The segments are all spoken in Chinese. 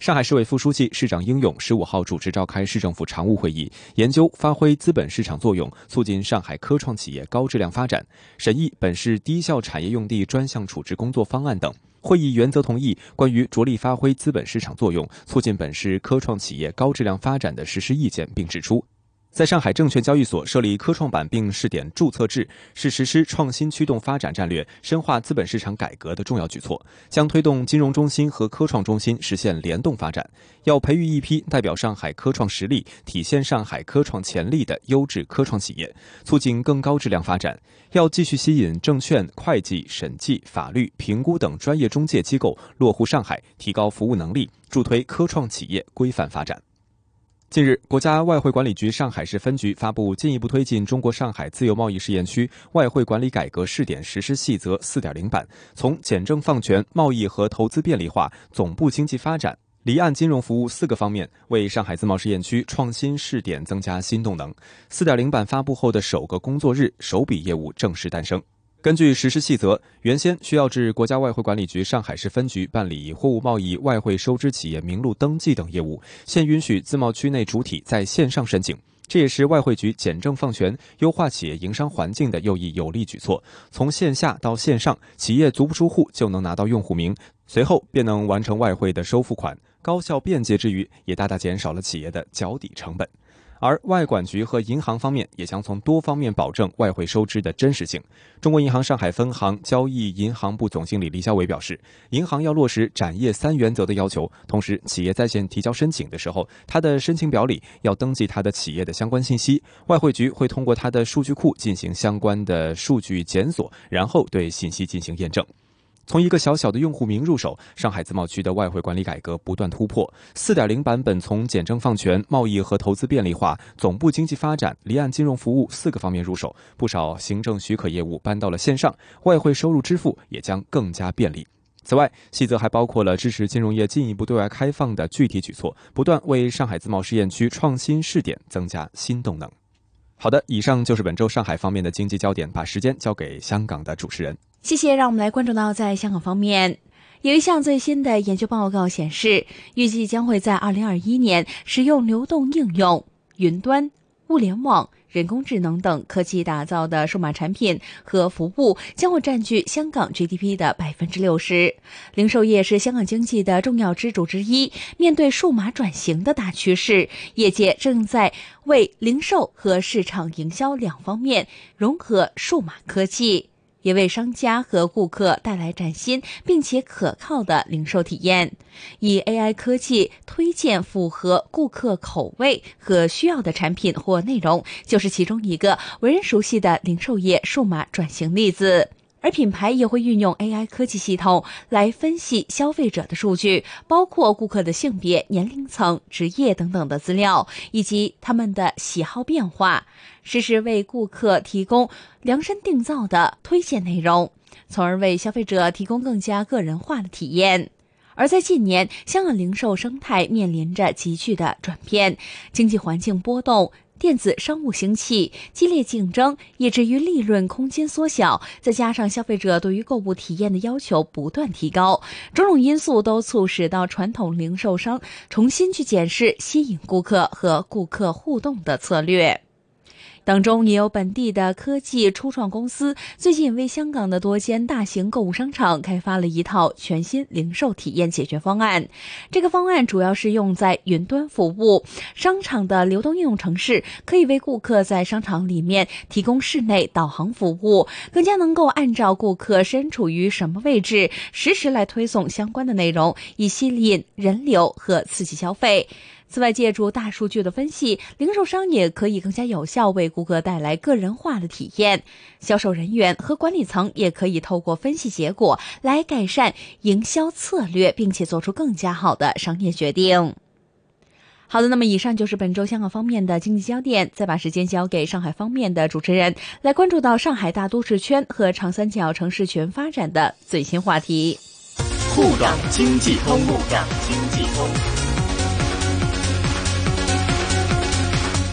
上海市委副书记、市长应勇十五号主持召开市政府常务会议，研究发挥资本市场作用，促进上海科创企业高质量发展，审议本市低效产业用地专项处置工作方案等。会议原则同意关于着力发挥资本市场作用，促进本市科创企业高质量发展的实施意见，并指出。在上海证券交易所设立科创板并试点注册制，是实施创新驱动发展战略、深化资本市场改革的重要举措，将推动金融中心和科创中心实现联动发展。要培育一批代表上海科创实力、体现上海科创潜力的优质科创企业，促进更高质量发展。要继续吸引证券、会计、审计、法律、评估等专业中介机构落户上海，提高服务能力，助推科创企业规范发展。近日，国家外汇管理局上海市分局发布进一步推进中国上海自由贸易试验区外汇管理改革试点实施细则四点零版，从简政放权、贸易和投资便利化、总部经济发展、离岸金融服务四个方面，为上海自贸试验区创新试点增加新动能。四点零版发布后的首个工作日，首笔业务正式诞生。根据实施细则，原先需要至国家外汇管理局上海市分局办理货物贸易外汇收支企业名录登记等业务，现允许自贸区内主体在线上申请。这也是外汇局简政放权、优化企业营商环境的又一有力举措。从线下到线上，企业足不出户就能拿到用户名，随后便能完成外汇的收付款，高效便捷之余，也大大减少了企业的缴底成本。而外管局和银行方面也将从多方面保证外汇收支的真实性。中国银行上海分行交易银行部总经理李小伟表示，银行要落实展业三原则的要求，同时企业在线提交申请的时候，他的申请表里要登记他的企业的相关信息，外汇局会通过他的数据库进行相关的数据检索，然后对信息进行验证。从一个小小的用户名入手，上海自贸区的外汇管理改革不断突破。四点零版本从简政放权、贸易和投资便利化、总部经济发展、离岸金融服务四个方面入手，不少行政许可业务搬到了线上，外汇收入支付也将更加便利。此外，细则还包括了支持金融业进一步对外开放的具体举措，不断为上海自贸试验区创新试点增加新动能。好的，以上就是本周上海方面的经济焦点，把时间交给香港的主持人。谢谢，让我们来关注到在香港方面，有一项最新的研究报告显示，预计将会在二零二一年，使用流动应用、云端、物联网、人工智能等科技打造的数码产品和服务将会占据香港 GDP 的百分之六十。零售业是香港经济的重要支柱之一，面对数码转型的大趋势，业界正在为零售和市场营销两方面融合数码科技。也为商家和顾客带来崭新并且可靠的零售体验。以 AI 科技推荐符合顾客口味和需要的产品或内容，就是其中一个为人熟悉的零售业数码转型例子。而品牌也会运用 AI 科技系统来分析消费者的数据，包括顾客的性别、年龄层、职业等等的资料，以及他们的喜好变化，实时为顾客提供量身定造的推荐内容，从而为消费者提供更加个人化的体验。而在近年，香港零售生态面临着急剧的转变，经济环境波动。电子商务兴起，激烈竞争，以至于利润空间缩小，再加上消费者对于购物体验的要求不断提高，种种因素都促使到传统零售商重新去检视吸引顾客和顾客互动的策略。当中也有本地的科技初创公司，最近为香港的多间大型购物商场开发了一套全新零售体验解决方案。这个方案主要是用在云端服务，商场的流动应用程式可以为顾客在商场里面提供室内导航服务，更加能够按照顾客身处于什么位置，实时来推送相关的内容，以吸引人流和刺激消费。此外，借助大数据的分析，零售商也可以更加有效为顾客带来个人化的体验。销售人员和管理层也可以透过分析结果来改善营销策略，并且做出更加好的商业决定。好的，那么以上就是本周香港方面的经济焦点。再把时间交给上海方面的主持人，来关注到上海大都市圈和长三角城市群发展的最新话题。沪港经济通，沪港经济通。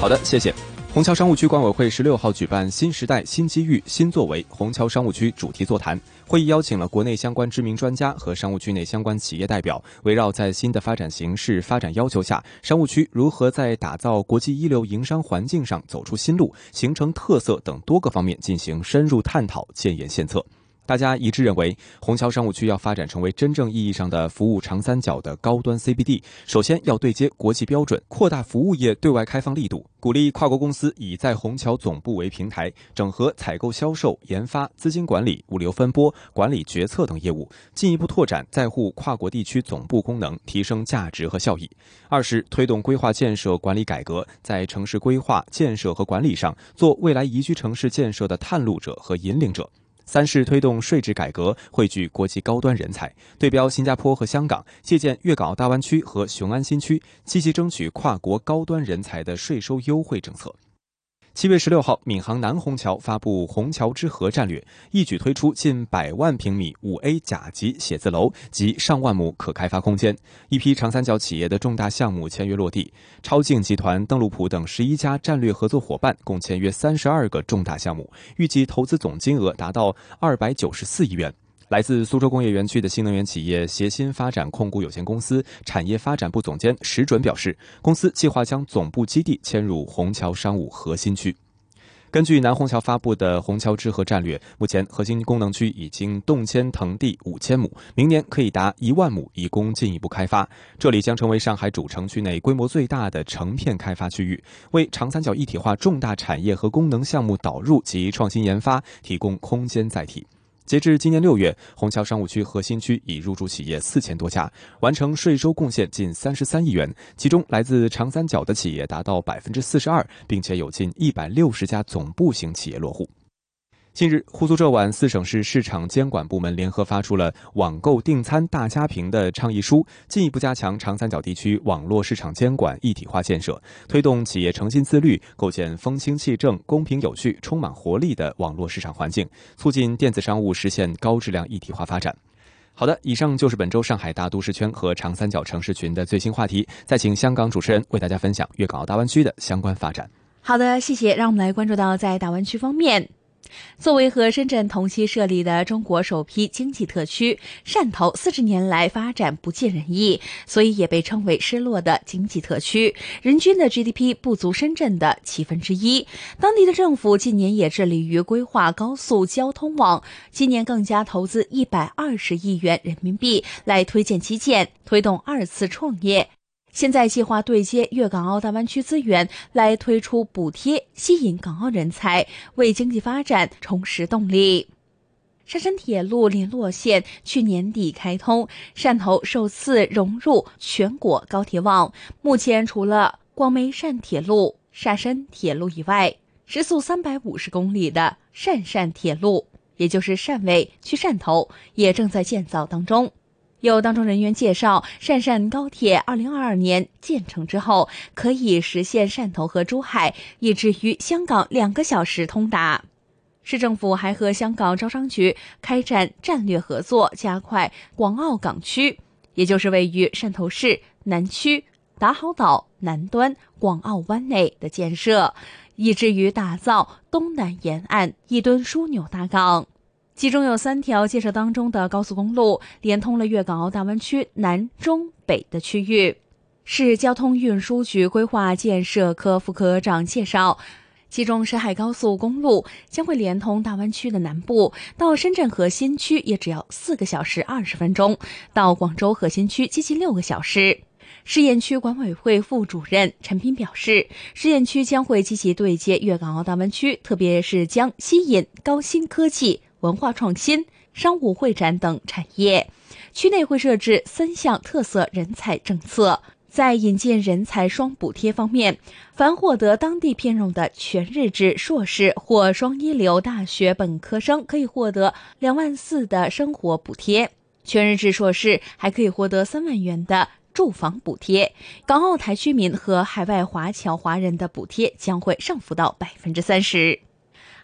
好的，谢谢。虹桥商务区管委会十六号举办“新时代新机遇新作为”虹桥商务区主题座谈会议，邀请了国内相关知名专家和商务区内相关企业代表，围绕在新的发展形势、发展要求下，商务区如何在打造国际一流营商环境上走出新路、形成特色等多个方面进行深入探讨、建言献策。大家一致认为，虹桥商务区要发展成为真正意义上的服务长三角的高端 CBD，首先要对接国际标准，扩大服务业对外开放力度，鼓励跨国公司以在虹桥总部为平台，整合采购、销售、研发、资金管理、物流分拨、管理决策等业务，进一步拓展在沪跨国地区总部功能，提升价值和效益。二是推动规划建设管理改革，在城市规划建设和管理上，做未来宜居城市建设的探路者和引领者。三是推动税制改革，汇聚国际高端人才，对标新加坡和香港，借鉴粤港澳大湾区和雄安新区，积极争取跨国高端人才的税收优惠政策。七月十六号，闵行南虹桥发布“虹桥之河”战略，一举推出近百万平米五 A 甲级写字楼及上万亩可开发空间，一批长三角企业的重大项目签约落地。超境集团、邓禄普等十一家战略合作伙伴共签约三十二个重大项目，预计投资总金额达到二百九十四亿元。来自苏州工业园区的新能源企业协鑫发展控股有限公司产业发展部总监石准表示，公司计划将总部基地迁入虹桥商务核心区。根据南虹桥发布的“虹桥之河”战略，目前核心功能区已经动迁腾地五千亩，明年可以达一万亩，以供进一步开发。这里将成为上海主城区内规模最大的成片开发区域，为长三角一体化重大产业和功能项目导入及创新研发提供空间载体。截至今年六月，虹桥商务区核心区已入驻企业四千多家，完成税收贡献近三十三亿元，其中来自长三角的企业达到百分之四十二，并且有近一百六十家总部型企业落户。近日，沪苏浙皖四省市市场监管部门联合发出了“网购订餐大家评”的倡议书，进一步加强长三角地区网络市场监管一体化建设，推动企业诚信自律，构建风清气正、公平有序、充满活力的网络市场环境，促进电子商务实现高质量一体化发展。好的，以上就是本周上海大都市圈和长三角城市群的最新话题。再请香港主持人为大家分享粤港澳大湾区的相关发展。好的，谢谢。让我们来关注到在大湾区方面。作为和深圳同期设立的中国首批经济特区，汕头四十年来发展不尽人意，所以也被称为“失落的经济特区”。人均的 GDP 不足深圳的七分之一。当地的政府近年也致力于规划高速交通网，今年更加投资一百二十亿元人民币来推荐基建，推动二次创业。现在计划对接粤港澳大湾区资源，来推出补贴，吸引港澳人才，为经济发展重拾动力。汕山铁路联络线去年底开通，汕头首次融入全国高铁网。目前除了广梅汕铁路、汕山铁路以外，时速三百五十公里的汕汕铁路，也就是汕尾去汕头，也正在建造当中。有当中人员介绍，汕汕高铁二零二二年建成之后，可以实现汕头和珠海以至于香港两个小时通达。市政府还和香港招商局开展战略合作，加快广澳港区，也就是位于汕头市南区打好岛南端广澳湾内的建设，以至于打造东南沿岸一吨枢纽大港。其中有三条建设当中的高速公路，连通了粤港澳大湾区南、中、北的区域。市交通运输局规划建设科副科长介绍，其中，沈海高速公路将会连通大湾区的南部，到深圳核心区也只要四个小时二十分钟，到广州核心区接近六个小时。试验区管委会副主任陈斌表示，试验区将会积极对接粤港澳大湾区，特别是将吸引高新科技、文化创新、商务会展等产业。区内会设置三项特色人才政策。在引进人才双补贴方面，凡获得当地聘用的全日制硕士或双一流大学本科生，可以获得两万四的生活补贴；全日制硕士还可以获得三万元的住房补贴。港澳台居民和海外华侨华人的补贴将会上浮到百分之三十。